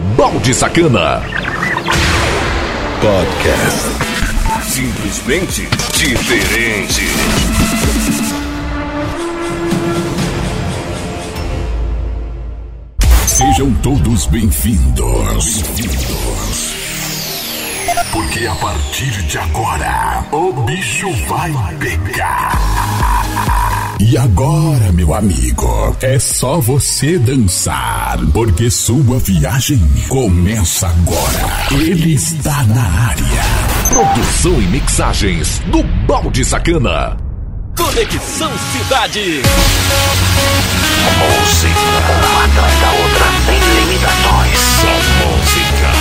Balde Sacana. Podcast. Simplesmente diferente. Sejam todos bem-vindos. Bem-vindos. Porque a partir de agora, o bicho vai pegar. E agora, meu amigo, é só você dançar, porque sua viagem começa agora. Ele está na área. Produção e mixagens do Balde Sacana. Conexão Cidade. Música, uma atrás da outra, sem limitações. Só música.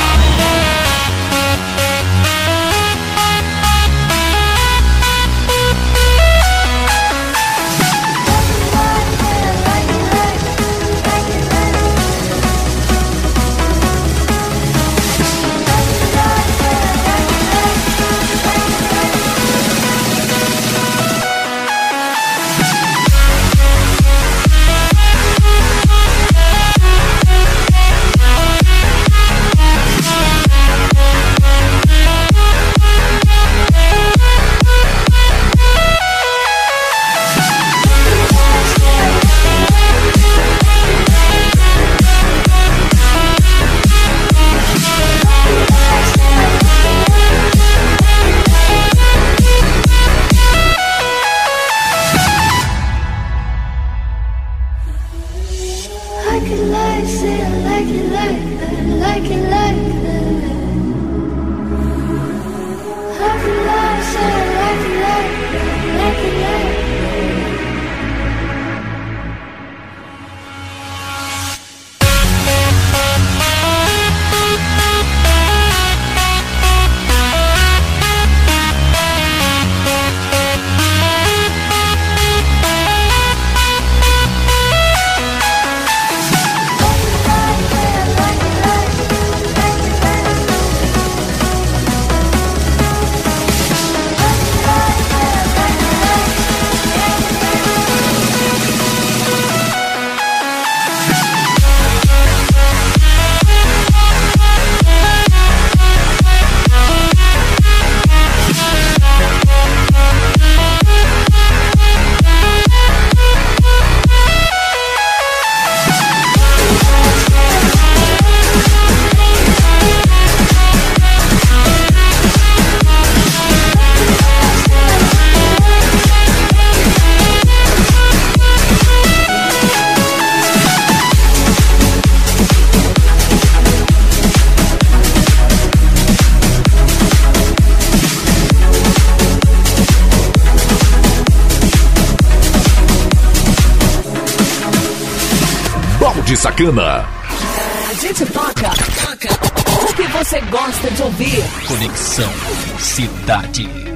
A gente toca, toca o que você gosta de ouvir. Conexão Cidade.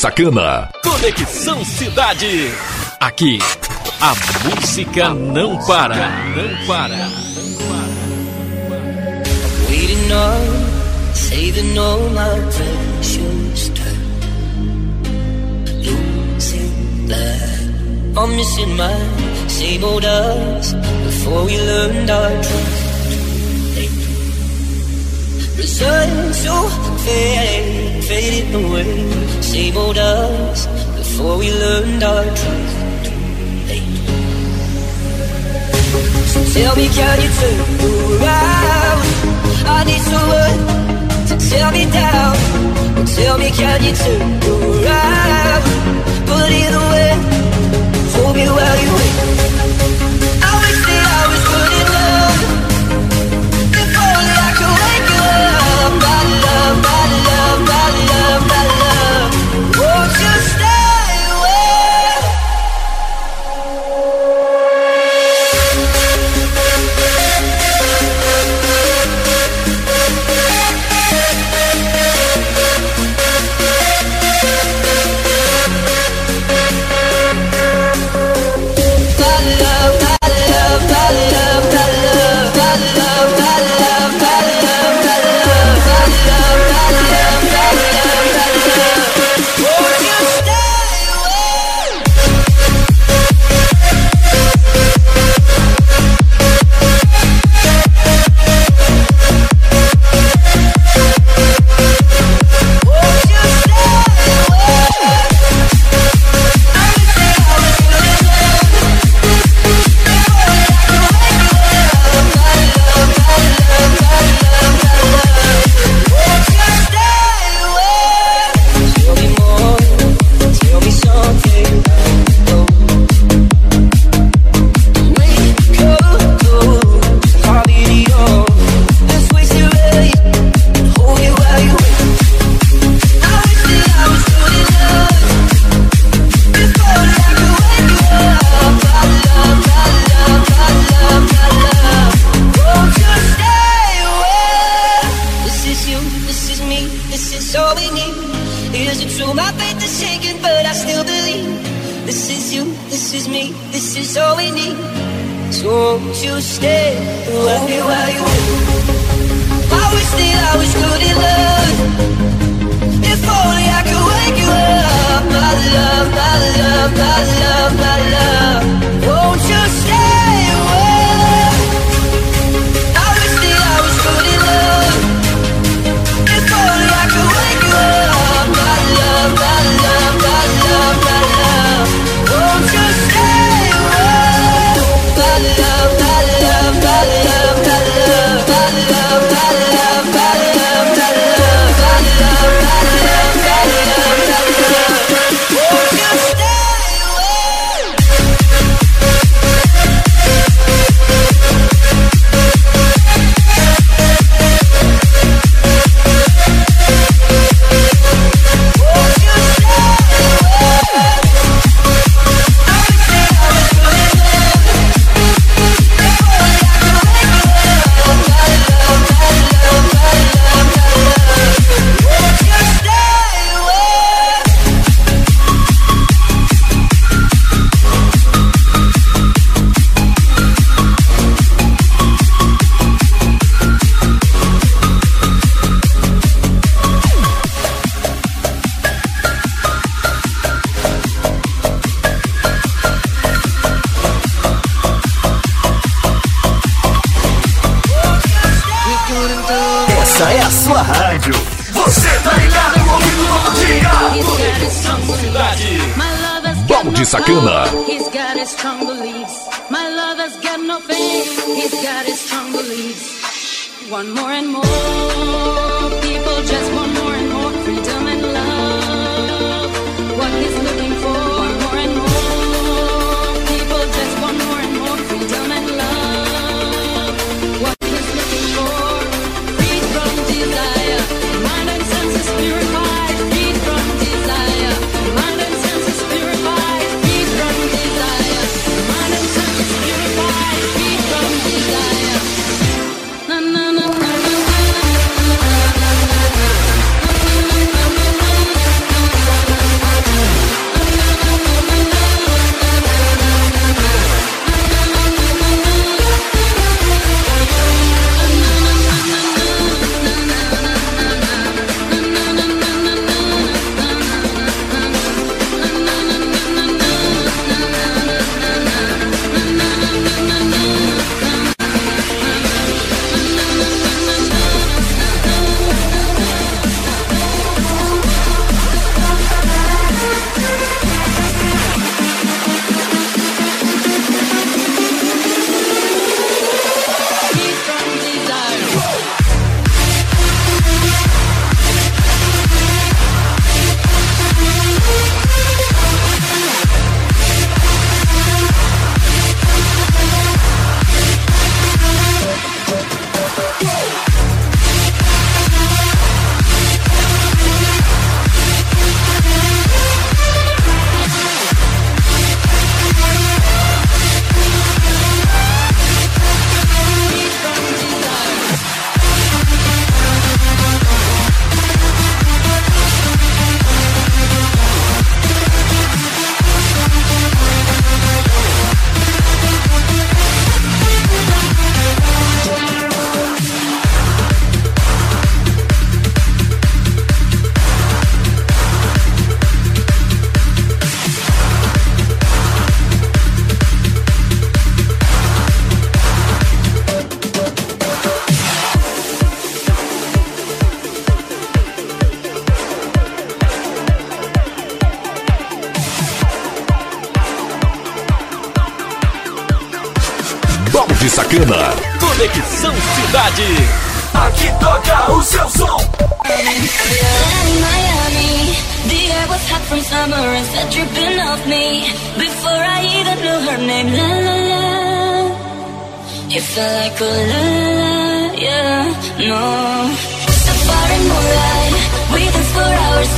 Sacana. Conexão Cidade. Aqui, a música não para. Não para. I'm missing my same old before we learned our truth. So fade, fading away. disabled us before we learned our truth. Hey. So tell me, can you turn around? I need someone to tear me down. Tell me, can you turn around? Put it away. Hold me while you wait.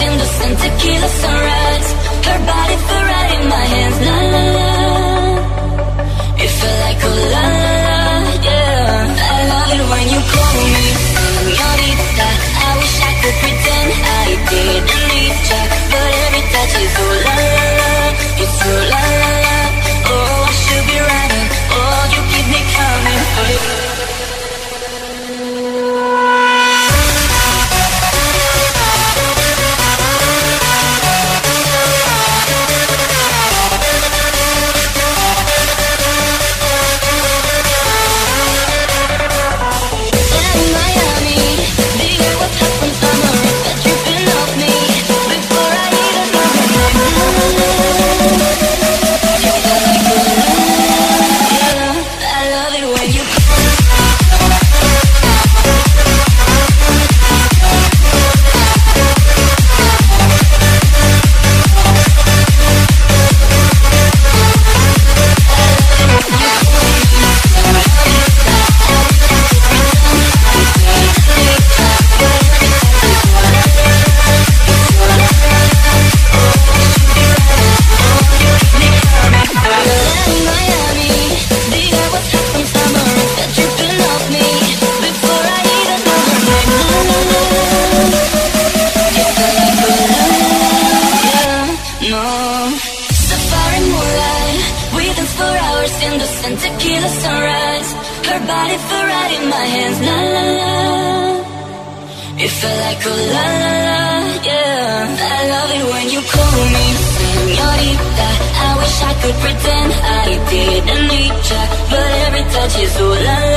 in the sun, tequila sunrise Her body Ferrari in my hands, la la la. pretend I didn't need ya But every touch is all I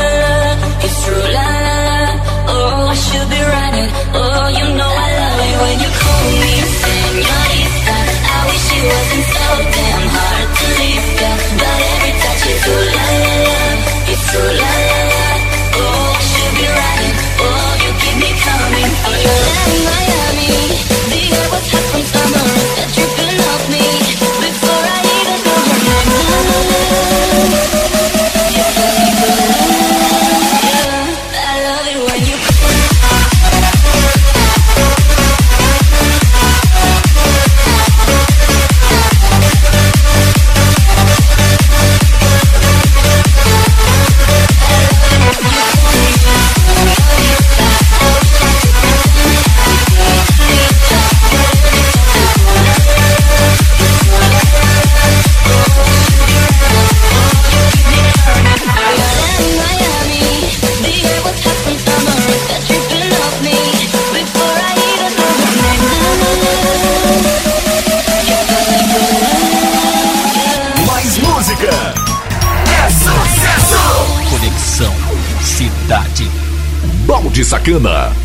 什么？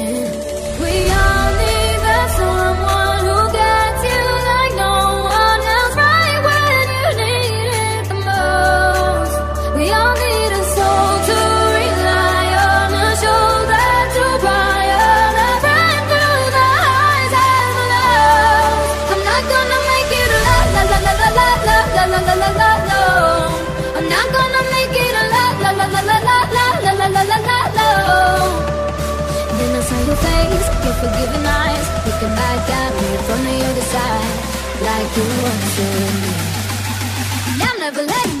chocolate.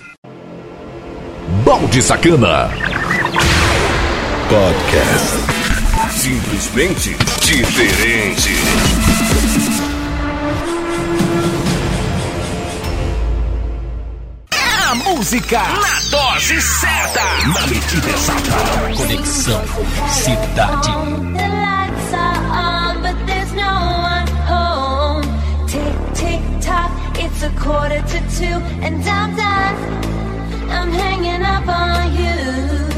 Balde Sacana. Podcast. Simplesmente diferente. A música na dose certa. Na medida exata. Conexão Cidade. It's a quarter to two and I'm done. I'm hanging up on you.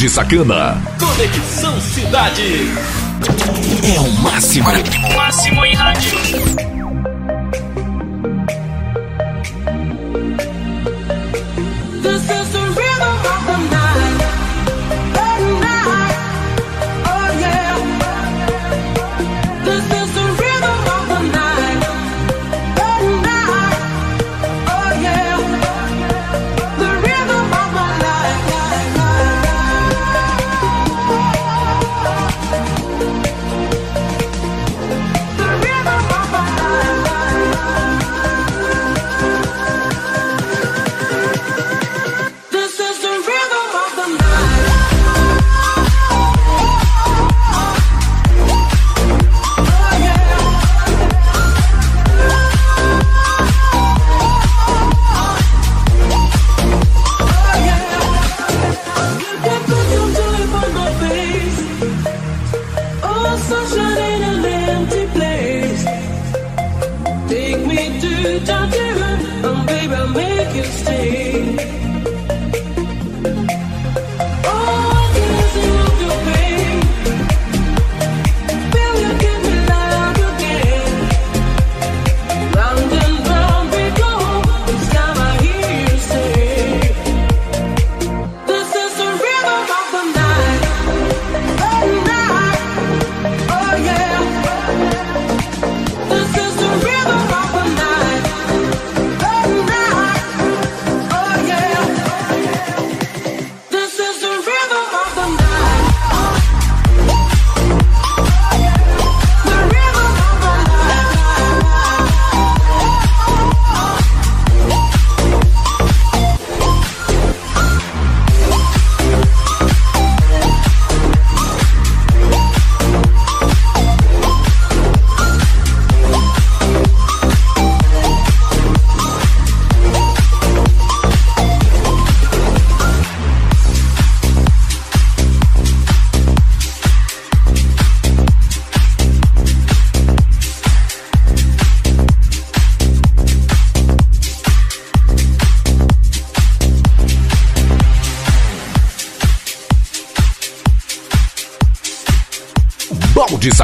de Sacana. Conexão Cidade. É o máximo. Máximo em rádio.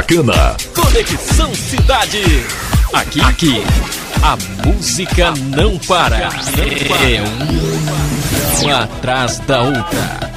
Sacana. Conexão Cidade. Aqui, aqui. A música não para. É uma atrás da outra.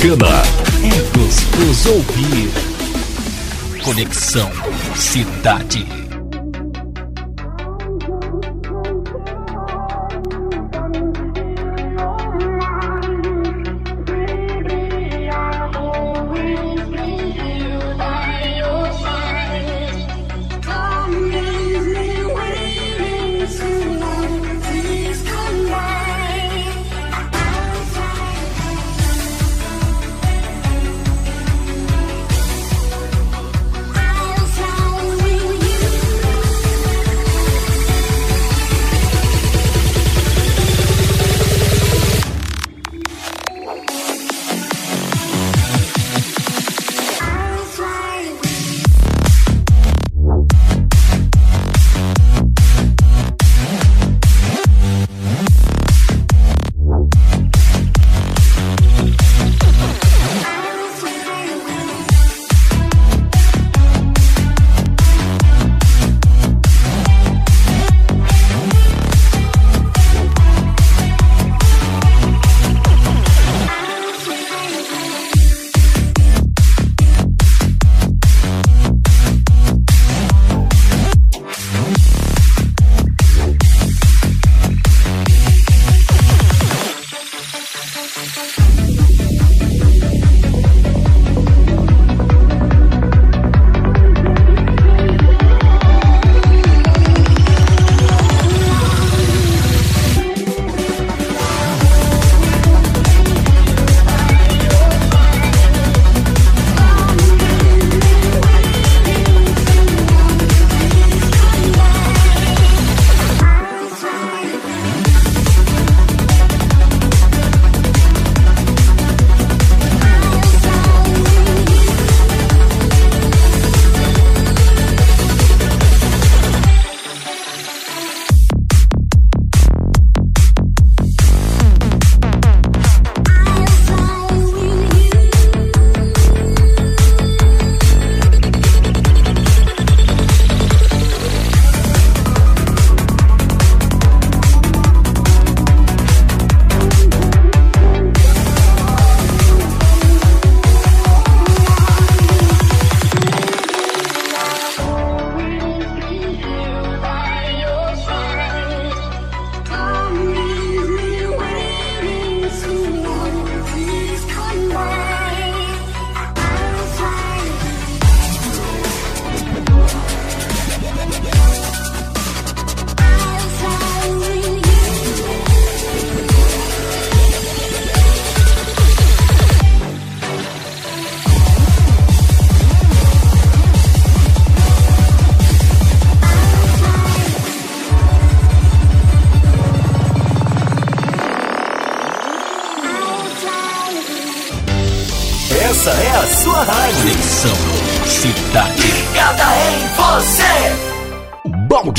Americana. É gostoso ouvir. Conexão Cidade.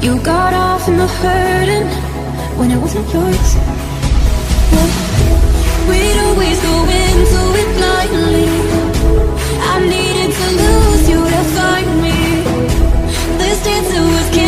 You got off in the hurting when it wasn't yours. We'd always go into it blindly. I needed to lose you to find me. This dance was.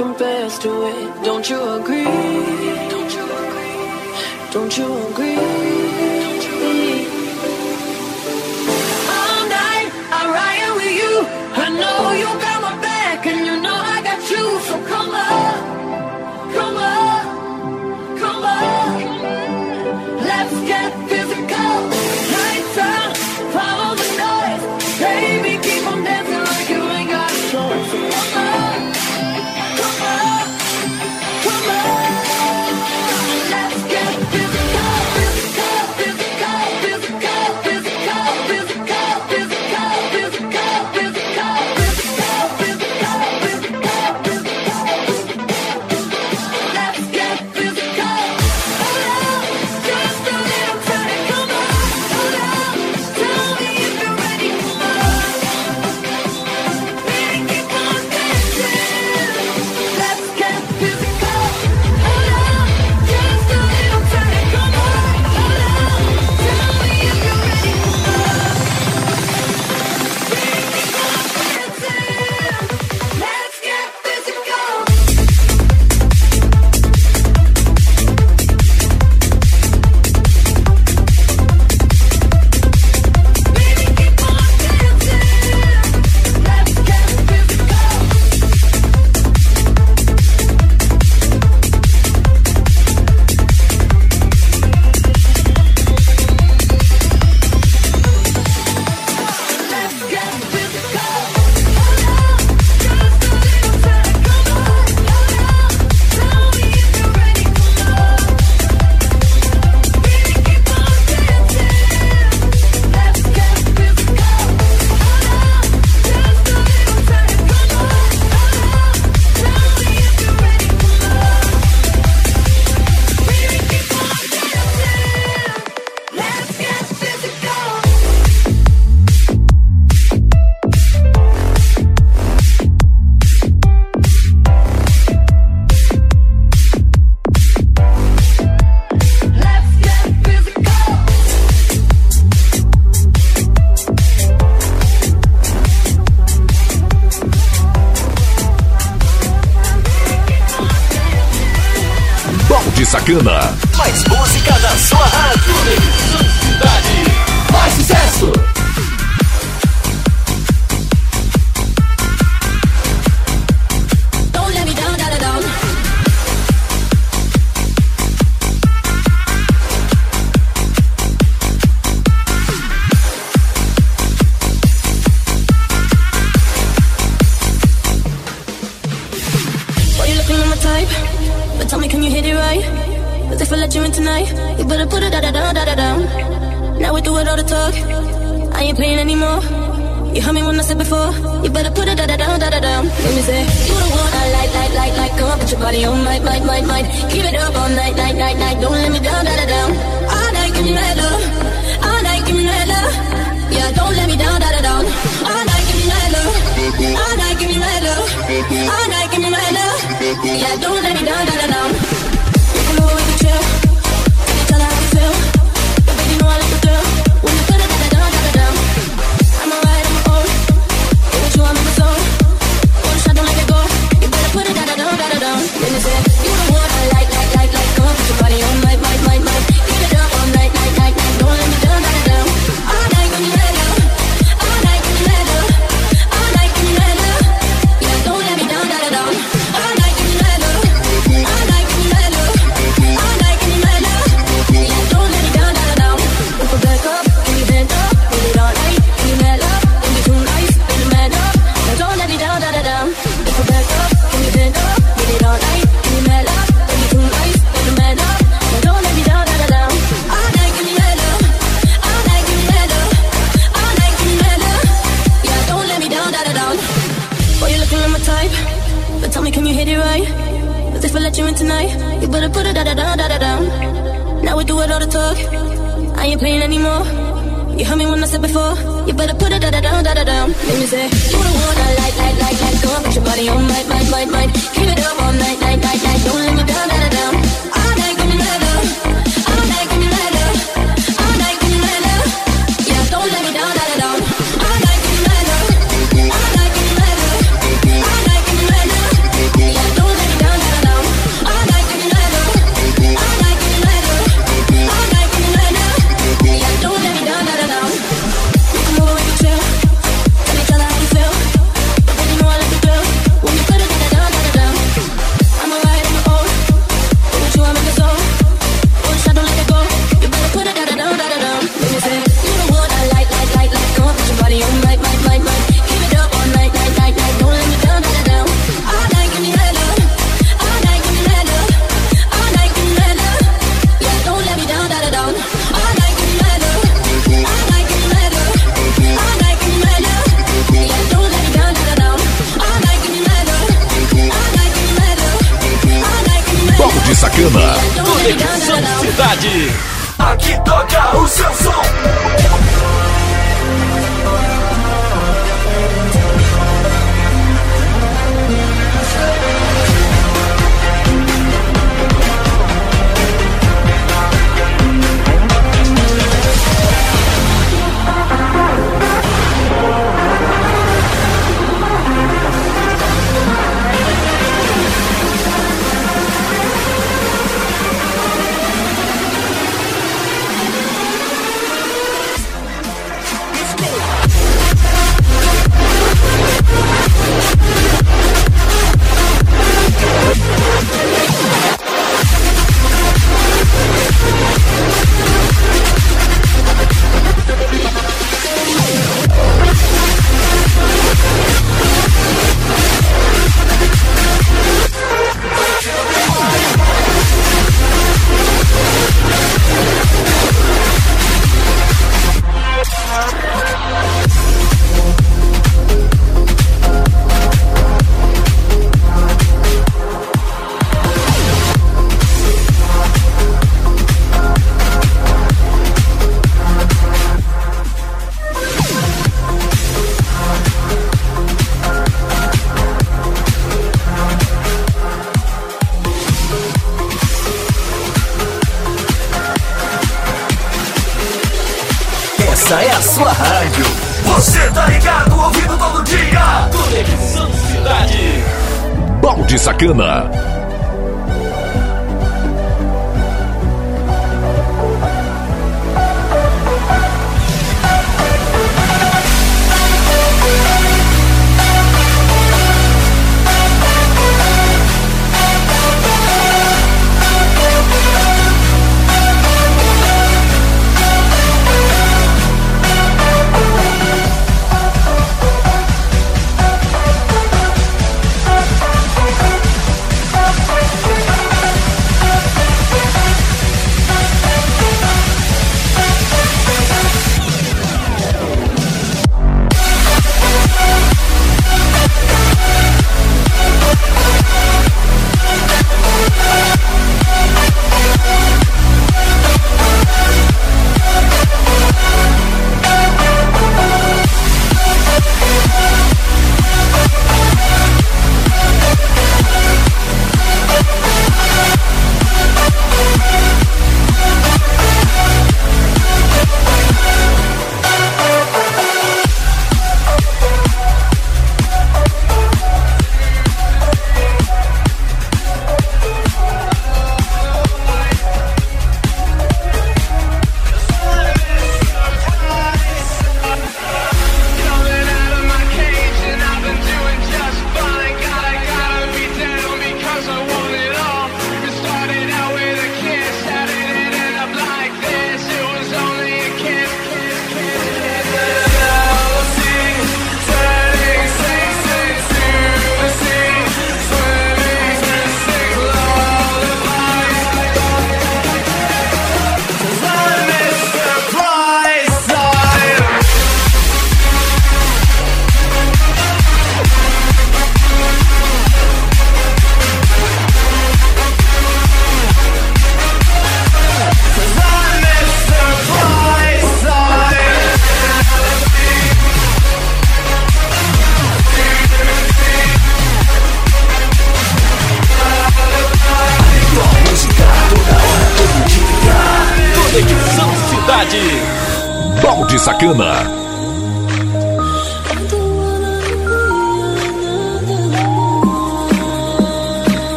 confess to it. Don't you agree? Don't you agree? Don't you agree? Yeah, do let me down, down, down. sua rádio. Você tá ligado, ouvindo todo dia. Conexão é Cidade. Balde Sacana.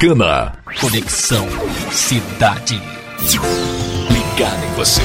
Sacana. Conexão Cidade. Ligado em você.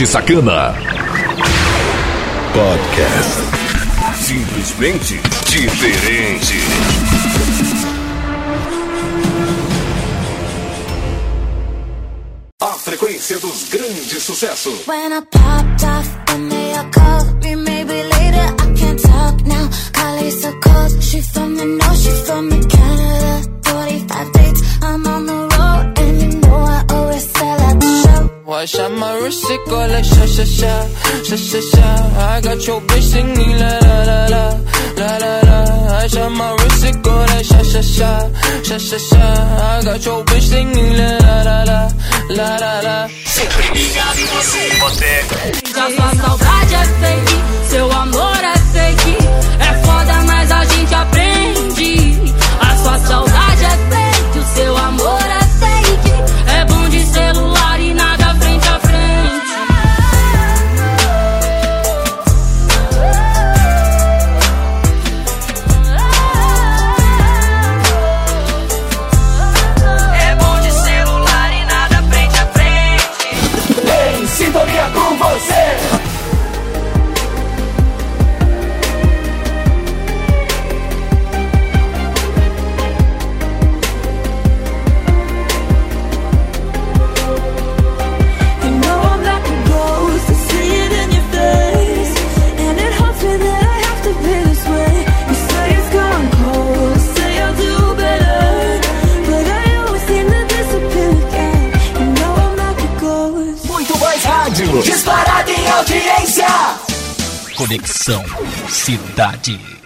De Sacana. Podcast. Simplesmente diferente. A frequência dos grandes sucessos. When I popped off, then they all called me. Maybe later I can't talk now. Callie's so cold. She from the north, she from the Canada. Watch out my wrist, it go like sha sha sha, sha sha sha. I got your bitch singing la la la la, la la la. Watch out my wrist, it go like sha sha sha, sha sha sha. I got your bitch singing la la la la, la la la. Sempre ligado em você, você. Já sua saudade é fake, seu amor é fake. Conexão Cidade.